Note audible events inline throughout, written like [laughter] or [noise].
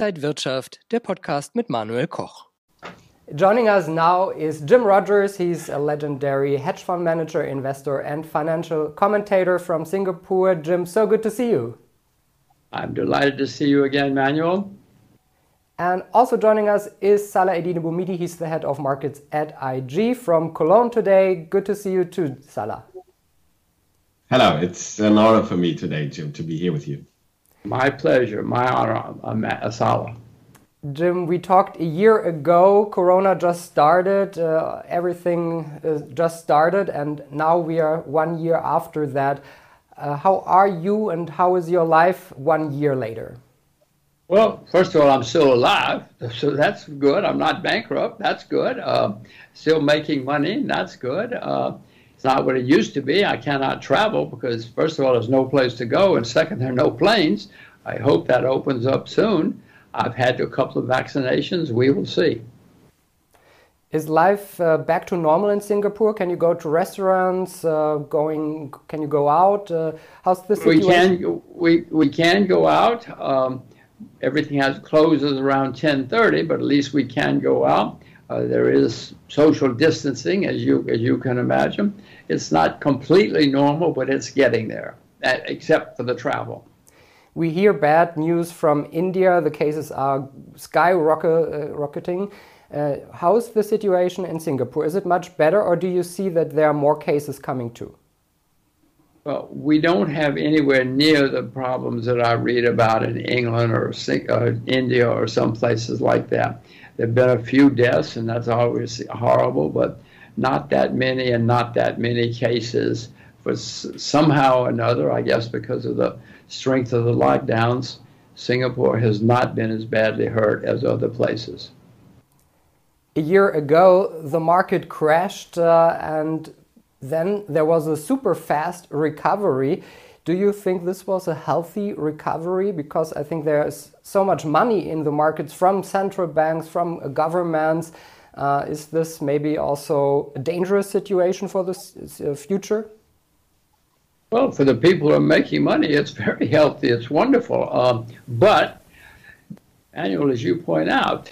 Inside Wirtschaft, der Podcast mit Manuel Koch. Joining us now is Jim Rogers. He's a legendary hedge fund manager, investor, and financial commentator from Singapore. Jim, so good to see you. I'm delighted to see you again, Manuel. And also joining us is Salah Eddine Bouhmidi. He's the head of markets at IG from Cologne today. Good to see you too, Salah. Hello, it's an honor for me today, Jim, to be here with you. My pleasure, my honor, Salah. Jim, we talked a year ago. Corona just started, uh, everything uh, just started, and now we are one year after that. Uh, how are you, and how is your life one year later? Well, first of all, I'm still alive, so that's good. I'm not bankrupt. That's good. Uh, still making money. That's good. It's not what it used to be. I cannot travel because, first of all, there's no place to go, and second, there are no planes. I hope that opens up soon. I've had a couple of vaccinations. We will see. Is life uh, back to normal in Singapore? Can you go to restaurants? Uh, going? Can you go out? Uh, how's the situation? We can. We we can go out. Um, everything has closes around 10:30, but at least we can go out. Uh, there is social distancing, as you as you can imagine. It's not completely normal, but it's getting there, except for the travel. We hear bad news from India. The cases are skyrocketing. Uh, how is the situation in Singapore? Is it much better, or do you see that there are more cases coming too? Well, we don't have anywhere near the problems that I read about in England or uh, India or some places like that. There have been a few deaths, and that's always horrible, but not that many and not that many cases. For somehow or another, I guess because of the strength of the lockdowns, Singapore has not been as badly hurt as other places. A year ago, the market crashed uh, and then there was a super fast recovery. Do you think this was a healthy recovery? Because I think there's so much money in the markets from central banks, from governments. Uh, is this maybe also a dangerous situation for the uh, future? Well, for the people who are making money, it's very healthy. It's wonderful. Um, but, Manuel, as you point out,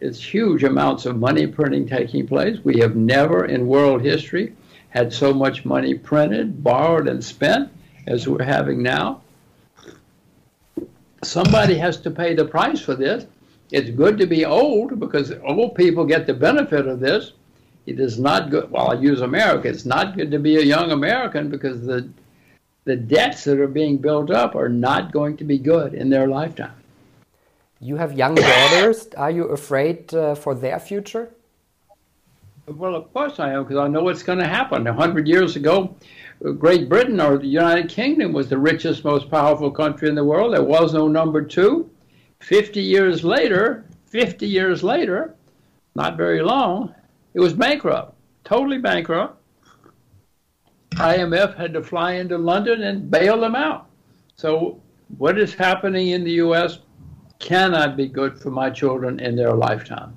it's huge amounts of money printing taking place. We have never in world history had so much money printed, borrowed, and spent as we're having now. Somebody has to pay the price for this. It's good to be old because old people get the benefit of this. It is not good. Well, I use America. It's not good to be a young American because the the debts that are being built up are not going to be good in their lifetime. You have young daughters. Are you afraid uh, for their future? Well, of course I am, because I know what's going to happen. A hundred years ago, Great Britain or the United Kingdom was the richest, most powerful country in the world. There was no number two. Fifty years later, fifty years later, not very long, it was bankrupt, totally bankrupt. IMF had to fly into London and bail them out. So, what is happening in the U.S. cannot be good for my children in their lifetime.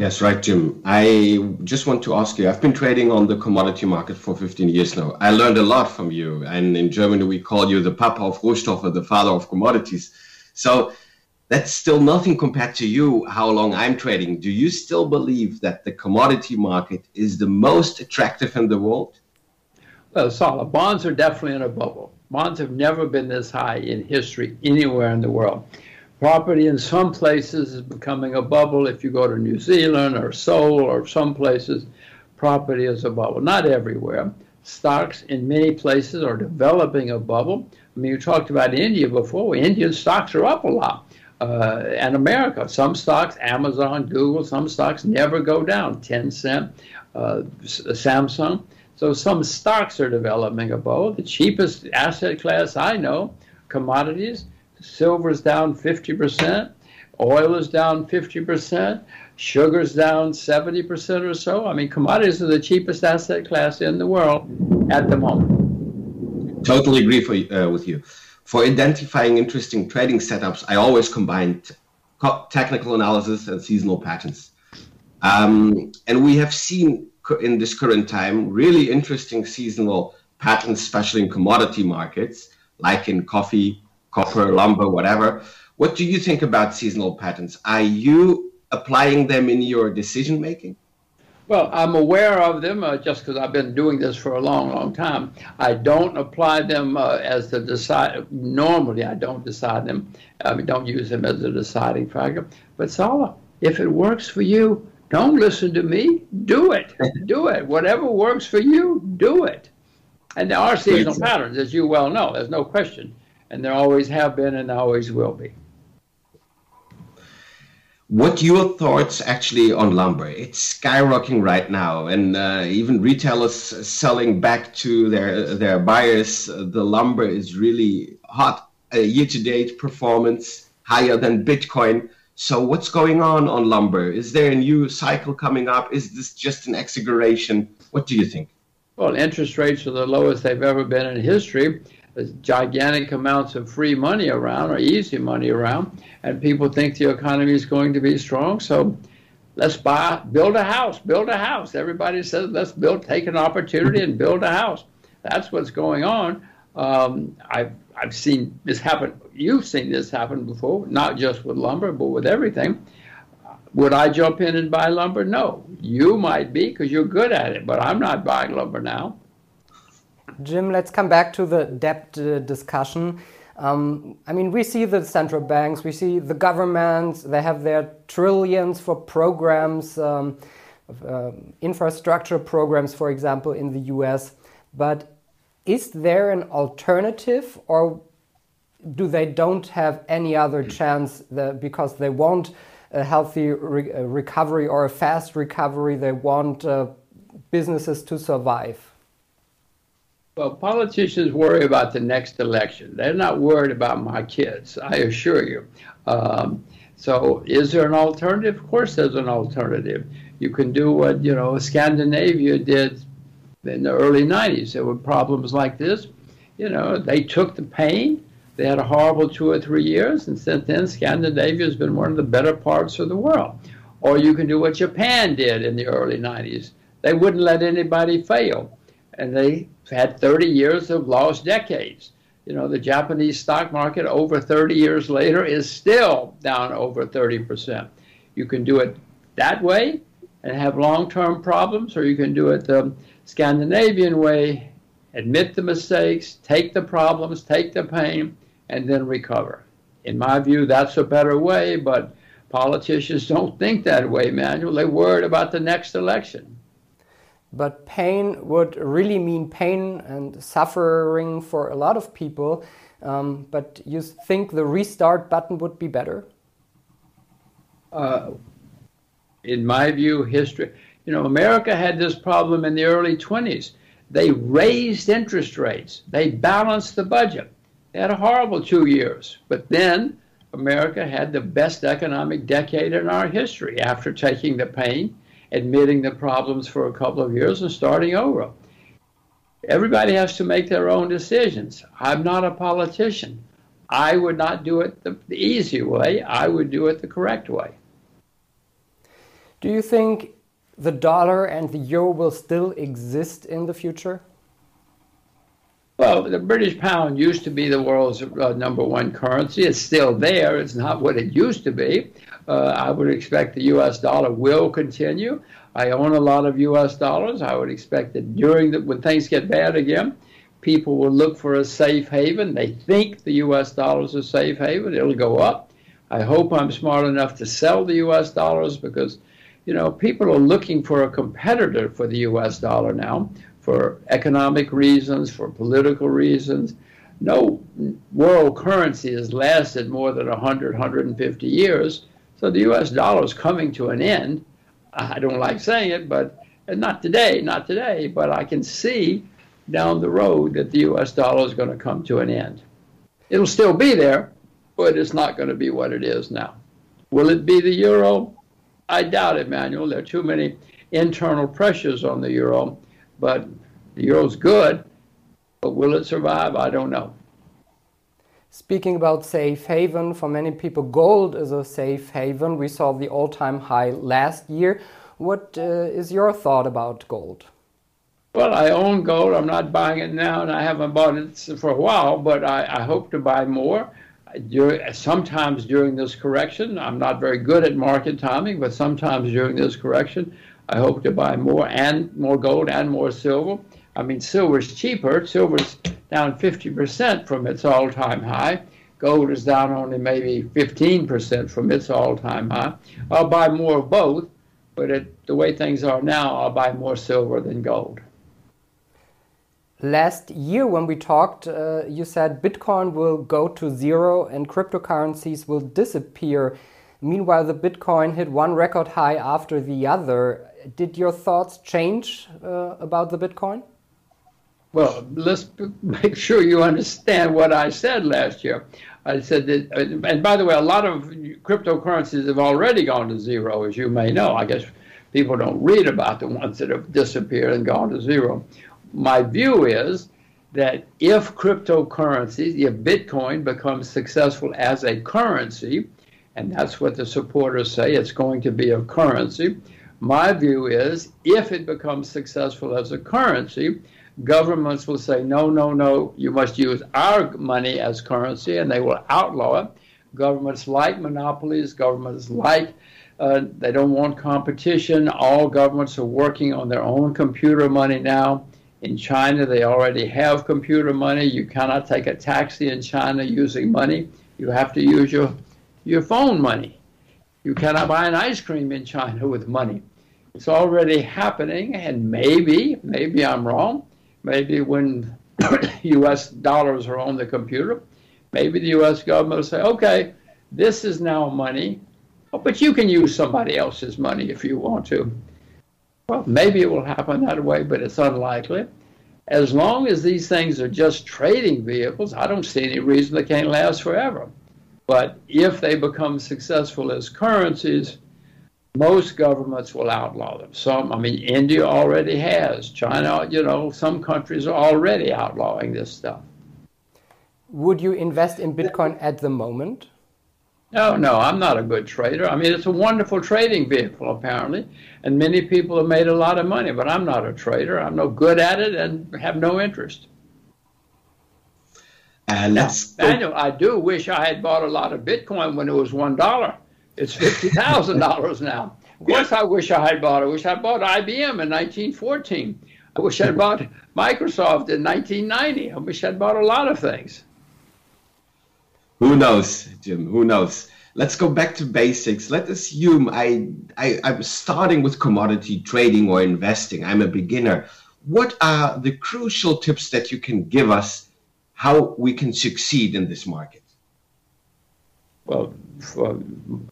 Yes, right, Jim. I just want to ask you I've been trading on the commodity market for 15 years now. I learned a lot from you. And in Germany, we call you the Papa of Rohstoffe, the father of commodities. So that's still nothing compared to you, how long I'm trading. Do you still believe that the commodity market is the most attractive in the world? Well, solid. Bonds are definitely in a bubble. Bonds have never been this high in history anywhere in the world. Property in some places is becoming a bubble. If you go to New Zealand or Seoul or some places, property is a bubble. Not everywhere. Stocks in many places are developing a bubble. I mean, you talked about India before. Indian stocks are up a lot. Uh, and America, some stocks, Amazon, Google, some stocks never go down. Tencent, uh, Samsung. So some stocks are developing a bubble. The cheapest asset class I know, commodities, silver's down 50%, oil is down 50%, sugar's down 70% or so. I mean, commodities are the cheapest asset class in the world at the moment. Totally agree for, uh, with you. For identifying interesting trading setups, I always combined technical analysis and seasonal patterns. Um, and we have seen in this current time really interesting seasonal patterns, especially in commodity markets, like in coffee, copper, lumber, whatever. What do you think about seasonal patterns? Are you applying them in your decision making? Well, I'm aware of them uh, just because I've been doing this for a long, long time. I don't apply them uh, as the decide. Normally, I don't decide them. I mean, don't use them as a deciding factor. But Salah, if it works for you, don't listen to me. Do it. do it. Whatever works for you, do it. And there are seasonal patterns, as you well know. There's no question, and there always have been, and always will be. What your thoughts actually on lumber? It's skyrocketing right now, and uh, even retailers selling back to their their buyers. The lumber is really hot. Uh, year-to-date performance higher than Bitcoin. So what's going on on lumber? Is there a new cycle coming up? Is this just an exaggeration? What do you think? Well, interest rates are the lowest they've ever been in history gigantic amounts of free money around or easy money around, and people think the economy is going to be strong. So let's buy, build a house, build a house. Everybody says let's build, take an opportunity and build a house. That's what's going on. Um, I've I've seen this happen. You've seen this happen before, not just with lumber, but with everything. Would I jump in and buy lumber? No. You might be because you're good at it, but I'm not buying lumber now. Jim, let's come back to the debt uh, discussion. Um, I mean, we see the central banks, we see the governments, they have their trillions for programs, um, uh, infrastructure programs, for example, in the US. But is there an alternative, or do they don't have any other chance that, because they want a healthy re recovery or a fast recovery? They want uh, businesses to survive. Well, politicians worry about the next election. They're not worried about my kids, I assure you. Um, so, is there an alternative? Of course, there's an alternative. You can do what you know Scandinavia did in the early '90s. There were problems like this. You know, they took the pain. They had a horrible two or three years, and since then, Scandinavia has been one of the better parts of the world. Or you can do what Japan did in the early '90s. They wouldn't let anybody fail, and they had 30 years of lost decades. You know, the Japanese stock market over 30 years later is still down over 30%. You can do it that way and have long term problems, or you can do it the Scandinavian way admit the mistakes, take the problems, take the pain, and then recover. In my view, that's a better way, but politicians don't think that way, Manuel. They're worried about the next election. But pain would really mean pain and suffering for a lot of people. Um, but you think the restart button would be better? Uh, in my view, history, you know, America had this problem in the early 20s. They raised interest rates, they balanced the budget. They had a horrible two years. But then America had the best economic decade in our history after taking the pain admitting the problems for a couple of years and starting over. Everybody has to make their own decisions. I'm not a politician. I would not do it the, the easy way. I would do it the correct way. Do you think the dollar and the euro will still exist in the future? Well, the British pound used to be the world's uh, number one currency. It's still there. It's not what it used to be. Uh, I would expect the U.S. dollar will continue. I own a lot of U.S. dollars. I would expect that during the, when things get bad again, people will look for a safe haven. They think the U.S. dollar is a safe haven. It'll go up. I hope I'm smart enough to sell the U.S. dollars because, you know, people are looking for a competitor for the U.S. dollar now for economic reasons, for political reasons. No world currency has lasted more than 100, 150 years. So the US dollar is coming to an end. I don't like saying it, but uh, not today, not today, but I can see down the road that the US dollar is going to come to an end. It'll still be there, but it's not going to be what it is now. Will it be the euro? I doubt it, Manuel. There are too many internal pressures on the euro, but the euro's good, but will it survive? I don't know. Speaking about safe haven, for many people, gold is a safe haven. We saw the all time high last year. What uh, is your thought about gold? Well, I own gold. I'm not buying it now, and I haven't bought it for a while, but I, I hope to buy more. Sometimes during this correction, I'm not very good at market timing, but sometimes during this correction, I hope to buy more and more gold and more silver. I mean, silver's cheaper. Silver's down 50% from its all-time high. Gold is down only maybe 15% from its all-time high. I'll buy more of both, but at the way things are now, I'll buy more silver than gold. Last year, when we talked, uh, you said Bitcoin will go to zero and cryptocurrencies will disappear. Meanwhile, the Bitcoin hit one record high after the other. Did your thoughts change uh, about the Bitcoin? Well, let's [laughs] make sure you understand what I said last year. I said that, and by the way, a lot of cryptocurrencies have already gone to zero, as you may know. I guess people don't read about the ones that have disappeared and gone to zero my view is that if cryptocurrencies, if Bitcoin becomes successful as a currency, and that's what the supporters say, it's going to be a currency. My view is if it becomes successful as a currency, governments will say, no, no, no, you must use our money as currency, and they will outlaw it. Governments like monopolies, governments like uh, they don't want competition. All governments are working on their own computer money now. In China, they already have computer money. You cannot take a taxi in China using money. You have to use your, your phone money. You cannot buy an ice cream in China [laughs] with money. It's already happening, and maybe, maybe I'm wrong. Maybe when [coughs] U.S. dollars are on the computer, maybe the U.S. government will say, okay, this is now money, but you can use somebody else's money if you want to. Well, maybe it will happen that way, but it's unlikely. As long as these things are just trading vehicles, I don't see any reason they can't last forever. But if they become successful as currencies, most governments will outlaw them. Some, I mean, India already has. China, you know, some countries are already outlawing this stuff. Would you invest in Bitcoin at the moment? No, no, I'm not a good trader. I mean, it's a wonderful trading vehicle, apparently, and many people have made a lot of money, but I'm not a trader. I'm no good at it and have no interest. And let's now, Daniel, I do wish I had bought a lot of Bitcoin when it was one dollar. It's fifty thousand dollars now. Of course, I wish I had bought. I wish I bought IBM in 1914. I wish I'd bought Microsoft in 1990. I wish I'd bought a lot of things. Who knows, Jim? Who knows? Let's go back to basics. Let's assume I, I I'm starting with commodity trading or investing. I'm a beginner. What are the crucial tips that you can give us how we can succeed in this market? Well, for,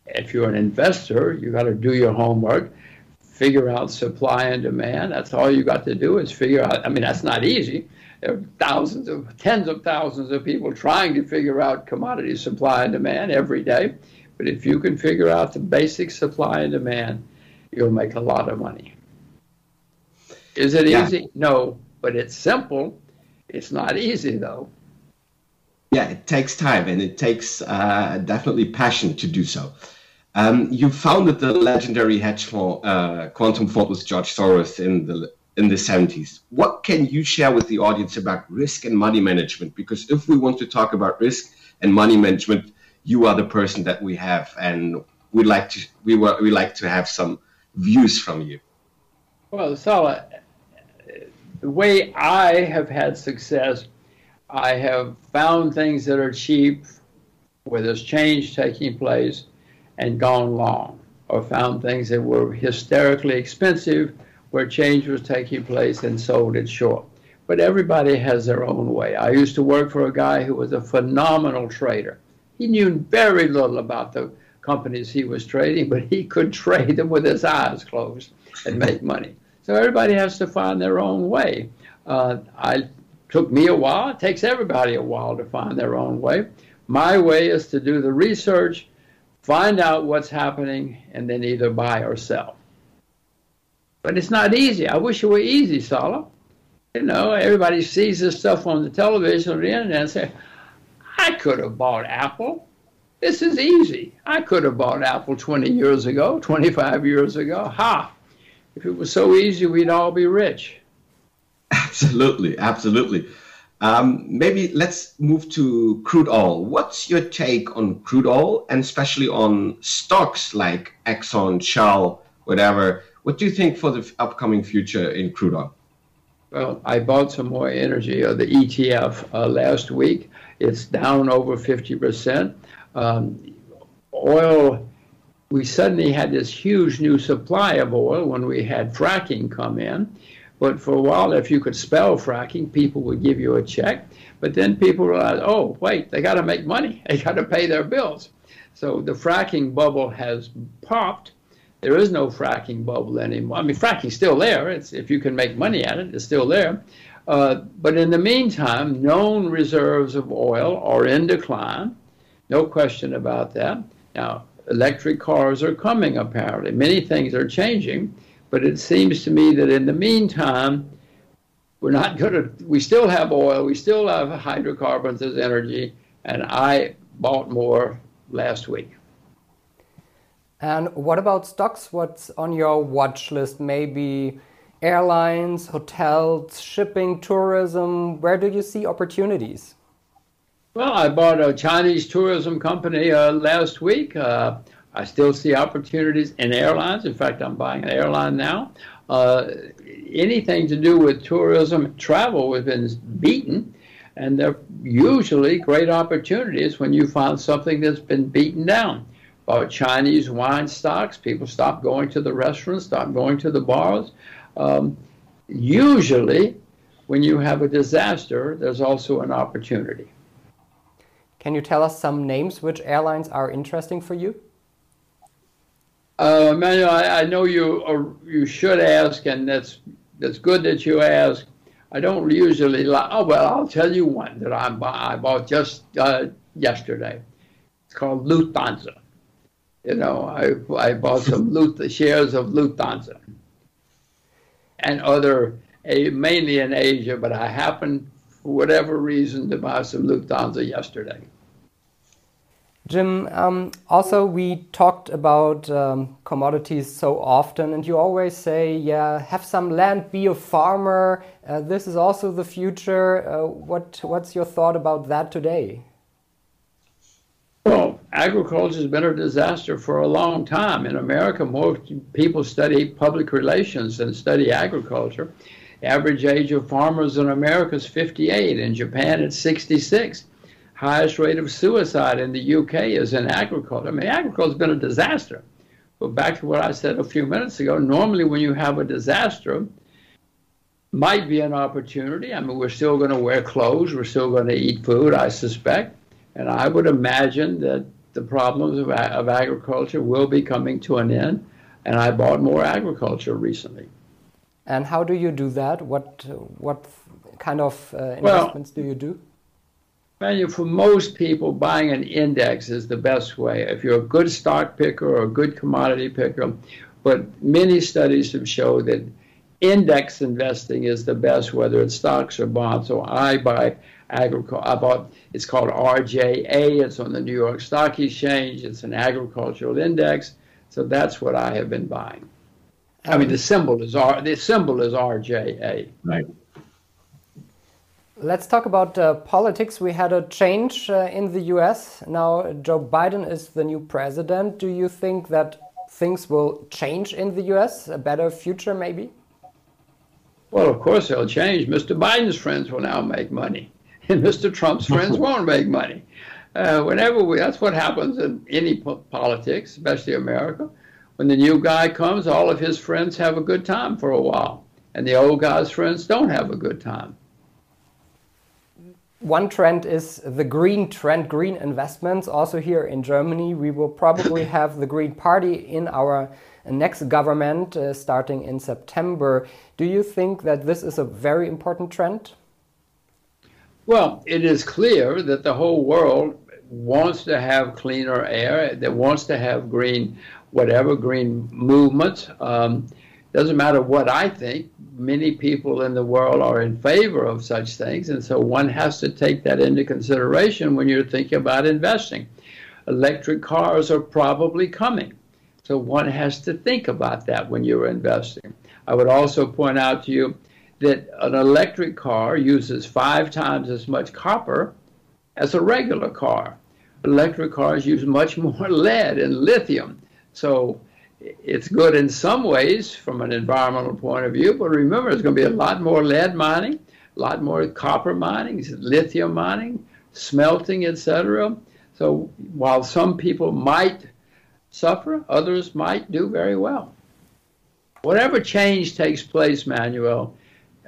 if you're an investor, you got to do your homework, figure out supply and demand. That's all you got to do is figure out. I mean, that's not easy there are thousands of, tens of thousands of people trying to figure out commodity supply and demand every day. But if you can figure out the basic supply and demand, you'll make a lot of money. Is it yeah. easy? No, but it's simple. It's not easy though. Yeah, it takes time and it takes uh, definitely passion to do so. Um, you founded the legendary hedge fund, uh, Quantum Fund with George Soros in the in the 70s. What can you share with the audience about risk and money management? Because if we want to talk about risk and money management, you are the person that we have, and we like to we were, we like to have some views from you. Well, Salah, the way I have had success, I have found things that are cheap, where there's change taking place, and gone long, or found things that were hysterically expensive where change was taking place and sold it short. But everybody has their own way. I used to work for a guy who was a phenomenal trader. He knew very little about the companies he was trading, but he could [laughs] trade them with his eyes closed and make money. So everybody has to find their own way. Uh, I took me a while. It takes everybody a while to find their own way. My way is to do the research, find out what's happening, and then either buy or sell. But it's not easy. I wish it were easy, Salah. You know, everybody sees this stuff on the television or the internet and say, I could have bought Apple. This is easy. I could have bought Apple 20 years ago, 25 years ago. Ha! If it was so easy, we'd all be rich. Absolutely, absolutely. Um, maybe let's move to crude oil. What's your take on crude oil and especially on stocks like Exxon, Shell, whatever? What do you think for the upcoming future in crude oil? Well, I bought some more energy, uh, the ETF, uh, last week. It's down over 50%. Um, oil, we suddenly had this huge new supply of oil when we had fracking come in. But for a while, if you could spell fracking, people would give you a check. But then people realized, oh, wait, they got to make money. [laughs] They got to pay their bills. So the fracking bubble has popped. There is no fracking bubble anymore. I mean, fracking's still there. It's if you can make money at it, it's still there. Uh, but in the meantime, known reserves of oil are in decline. No question about that. Now, electric cars are coming apparently. Many things are changing. But it seems to me that in the meantime, we're not going to, we still have oil, we still have hydrocarbons as energy, and I bought more last week. And what about stocks? What's on your watch list? Maybe airlines, hotels, shipping, tourism. Where do you see opportunities? Well, I bought a Chinese tourism company uh, last week. Uh, I still see opportunities in airlines. In fact, I'm buying an airline now. Uh, anything to do with tourism, travel has been beaten, and they're usually great opportunities when you find something that's been beaten down. About Chinese wine stocks, people stop going to the restaurants, stop going to the bars. Um, usually, when you have a disaster, there's also an opportunity. Can you tell us some names which airlines are interesting for you? Uh, Emmanuel, I, I know you are, you should ask, and that's that's good that you ask. I don't usually like. Oh well, I'll tell you one that I I bought just uh, yesterday. It's called Lufthansa. You know, I I bought some [laughs] Luft, shares of Lufthansa and other mainly in Asia, but I happened for whatever reason to buy some Lufthansa yesterday. Jim, um, also we talked about um, commodities so often, and you always say, yeah, have some land, be a farmer. Uh, this is also the future. Uh, what, what's your thought about that today? Well, agriculture has been a disaster for a long time. In America, more people study public relations than study agriculture. Average age of farmers in America is 58. In Japan, it's 66 highest rate of suicide in the UK is in agriculture. I mean, agriculture has been a disaster. But back to what I said a few minutes ago, normally when you have a disaster, might be an opportunity. I mean, we're still going to wear clothes, we're still going to eat food, I suspect. And I would imagine that the problems of, of agriculture will be coming to an end. And I bought more agriculture recently. And how do you do that? What, what kind of uh, investments well, do you do? Manuel, for most people, buying an index is the best way. If you're a good stock picker or a good commodity picker, but many studies have shown that index investing is the best, whether it's stocks or bonds. So I buy agriculture. I bought. It's called RJA. It's on the New York Stock Exchange. It's an agricultural index. So that's what I have been buying. I mean, the symbol is R. The symbol is RJA. Right. Let's talk about uh, politics. We had a change uh, in the US. Now, Joe Biden is the new president. Do you think that things will change in the US? A better future, maybe? Well, of course they'll change. Mr. Biden's friends will now make money, [laughs] and Mr. Trump's friends [laughs] won't make money. Uh, whenever we, that's what happens in any po politics, especially America. When the new guy comes, all of his friends have a good time for a while, and the old guy's friends don't have a good time. One trend is the green trend, green investments. Also, here in Germany, we will probably [coughs] have the Green Party in our next government uh, starting in September. Do you think that this is a very important trend? Well, it is clear that the whole world wants to have cleaner air, that wants to have green, whatever green movements. Um, doesn't matter what I think, many people in the world are in favor of such things, and so one has to take that into consideration when you're thinking about investing. Electric cars are probably coming, so one has to think about that when you're investing. I would also point out to you that an electric car uses five times as much copper as a regular car. Electric cars use much [laughs] more lead and lithium. So it's good in some ways from an environmental point of view, but remember, there's going to be a lot more lead mining, a lot more copper mining, lithium mining, smelting, etc. So while some people might suffer, others might do very well. Whatever change takes place, Manuel,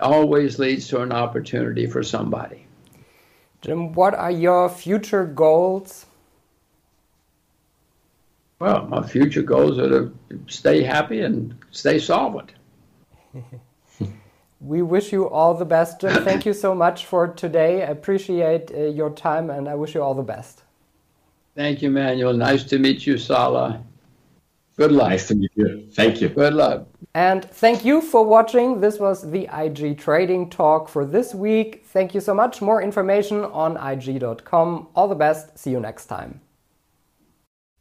always leads to an opportunity for somebody. Jim, what are your future goals? Well, my future goals are to stay happy and stay solvent. [laughs] we wish you all the best, Jim. Thank you so much for today. I appreciate uh, your time and I wish you all the best. Thank you, Manuel. Nice to meet you, Salah. Good luck. Nice to meet you. Thank you. Good luck. And thank you for watching. This was the IG Trading Talk for this week. Thank you so much. More information on IG.com. All the best. See you next time.